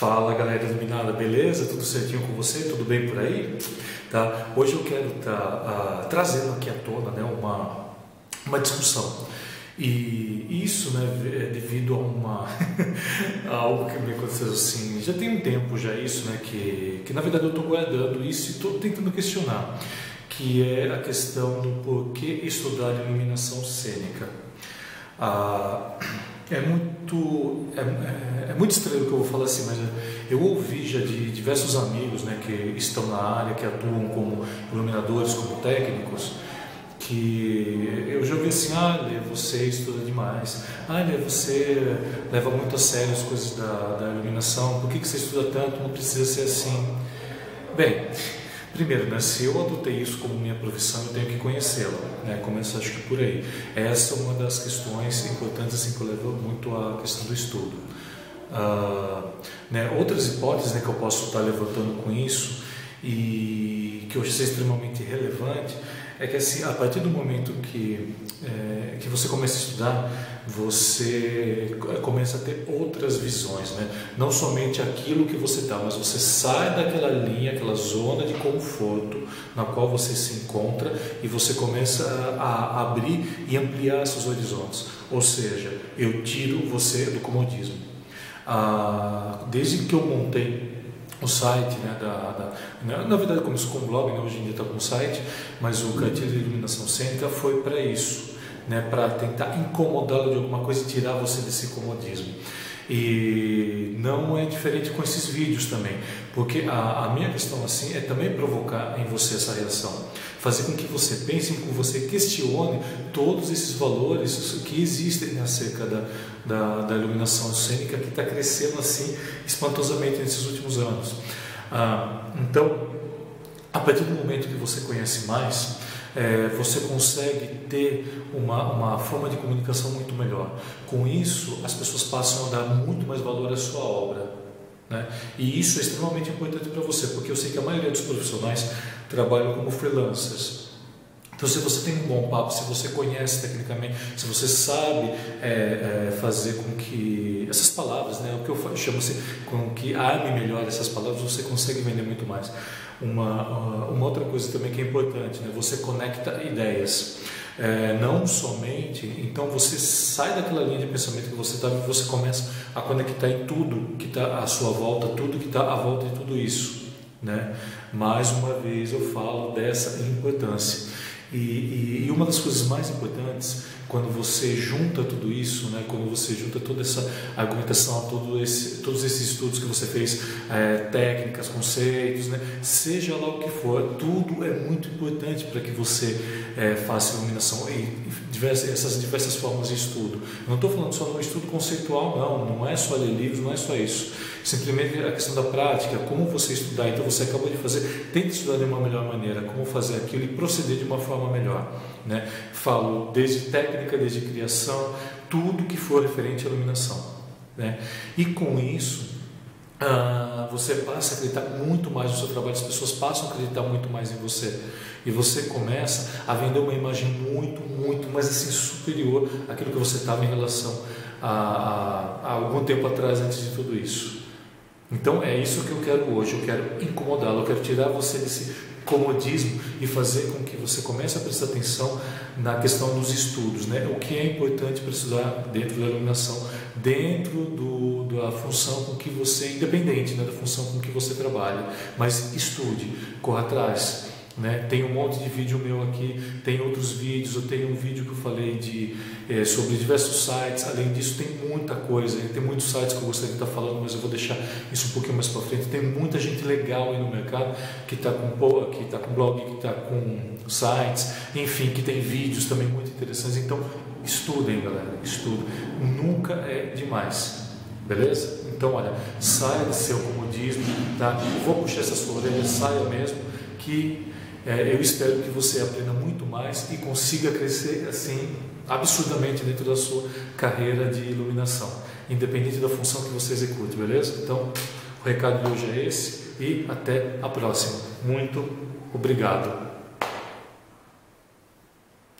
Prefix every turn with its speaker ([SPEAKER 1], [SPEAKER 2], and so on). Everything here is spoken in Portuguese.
[SPEAKER 1] Fala galera iluminada, beleza? Tudo certinho com você? Tudo bem por aí? Tá? Hoje eu quero estar tá, trazendo aqui à tona né, uma, uma discussão. E isso né, é devido a, uma, a algo que me aconteceu assim. Já tem um tempo já isso, né? Que, que na verdade eu estou guardando isso e estou tentando questionar. Que é a questão do porquê estudar iluminação cênica. Ah, é muito, é, é, é, muito estranho o que eu vou falar assim, mas eu ouvi já de diversos amigos né, que estão na área, que atuam como iluminadores, como técnicos, que eu já ouvi assim, ah, você estuda demais, ah, você leva muito a sério as coisas da, da iluminação, por que, que você estuda tanto, não precisa ser assim. Bem, Primeiro, né, se eu adotei isso como minha profissão, eu tenho que conhecê-la. Né? Começo acho que por aí. Essa é uma das questões importantes assim, que eu levo muito à questão do estudo. Uh, né, outras hipóteses né, que eu posso estar levantando com isso e que eu acho extremamente relevante é que assim, a partir do momento que, é, que você começa a estudar, você começa a ter outras visões, né? não somente aquilo que você está, mas você sai daquela linha, aquela zona de conforto na qual você se encontra e você começa a, a abrir e ampliar seus horizontes. Ou seja, eu tiro você do comodismo. Ah, desde que eu montei o site, né, da, da, né, na verdade começou com um blog, né, hoje em dia está com um site, mas o Cantilho de Iluminação Cênica foi para isso, né, para tentar incomodá-lo de alguma coisa e tirar você desse comodismo. E não é diferente com esses vídeos também, porque a, a minha questão assim é também provocar em você essa reação, fazer com que você pense, com que você questione todos esses valores que existem acerca da, da, da iluminação cênica que está crescendo assim espantosamente nesses últimos anos. Ah, então, a partir do momento que você conhece mais, é, você consegue ter uma, uma forma de comunicação muito melhor. Com isso, as pessoas passam a dar muito mais valor à sua obra. Né? E isso é extremamente importante para você, porque eu sei que a maioria dos profissionais trabalham como freelancers. Então, se você tem um bom papo, se você conhece tecnicamente, se você sabe é, é, fazer com que essas palavras, né, o que eu chamo assim, com que arme melhor essas palavras, você consegue vender muito mais. Uma, uma outra coisa também que é importante, né, você conecta ideias. É, não somente, então você sai daquela linha de pensamento que você está, você começa a conectar em tudo que está à sua volta, tudo que está à volta de tudo isso. Né? Mais uma vez eu falo dessa importância. E, e, e, uma das coisas mais importantes, quando você junta tudo isso, né, quando você junta toda essa argumentação, todo esse, todos esses estudos que você fez, é, técnicas, conceitos, né, seja lá o que for, tudo é muito importante para que você é, faça iluminação. E diversas, essas diversas formas de estudo. Eu não estou falando só no estudo conceitual, não, não é só ler livros, não é só isso. Simplesmente a questão da prática, como você estudar. Então você acabou de fazer, tente estudar de uma melhor maneira, como fazer aquilo e proceder de uma forma melhor. Né? Falo desde técnica, desde criação, tudo que for referente à iluminação. Né? E com isso, ah, você passa a acreditar muito mais no seu trabalho, as pessoas passam a acreditar muito mais em você. E você começa a vender uma imagem muito, muito, mas assim, superior àquilo que você estava em relação a, a, a algum tempo atrás, antes de tudo isso. Então é isso que eu quero hoje, eu quero incomodá-lo, eu quero tirar você desse comodismo e fazer com que você comece a prestar atenção na questão dos estudos, né? O que é importante para estudar dentro da iluminação, dentro do, da função que você, independente né, da função com que você trabalha, mas estude, corra atrás, né? Tem um monte de vídeo meu aqui, tem outros vídeos, eu tenho um vídeo que eu falei de, é, sobre diversos sites, além disso tem muita coisa, tem muitos sites que eu gostaria de estar falando, mas eu vou deixar isso um pouquinho mais para frente. Tem muita gente legal aí no mercado que está com, que tá com blog, que está com sites, enfim, que tem vídeos também muito interessantes. Então estudem, galera, estudem. Nunca é demais, beleza? Então, olha, saia do seu comodismo, tá? vou puxar essa sua orelha, saia mesmo, que é, eu espero que você aprenda muito mais e consiga crescer assim absurdamente dentro da sua carreira de iluminação, independente da função que você execute, beleza? Então, o recado de hoje é esse e até a próxima. Muito obrigado.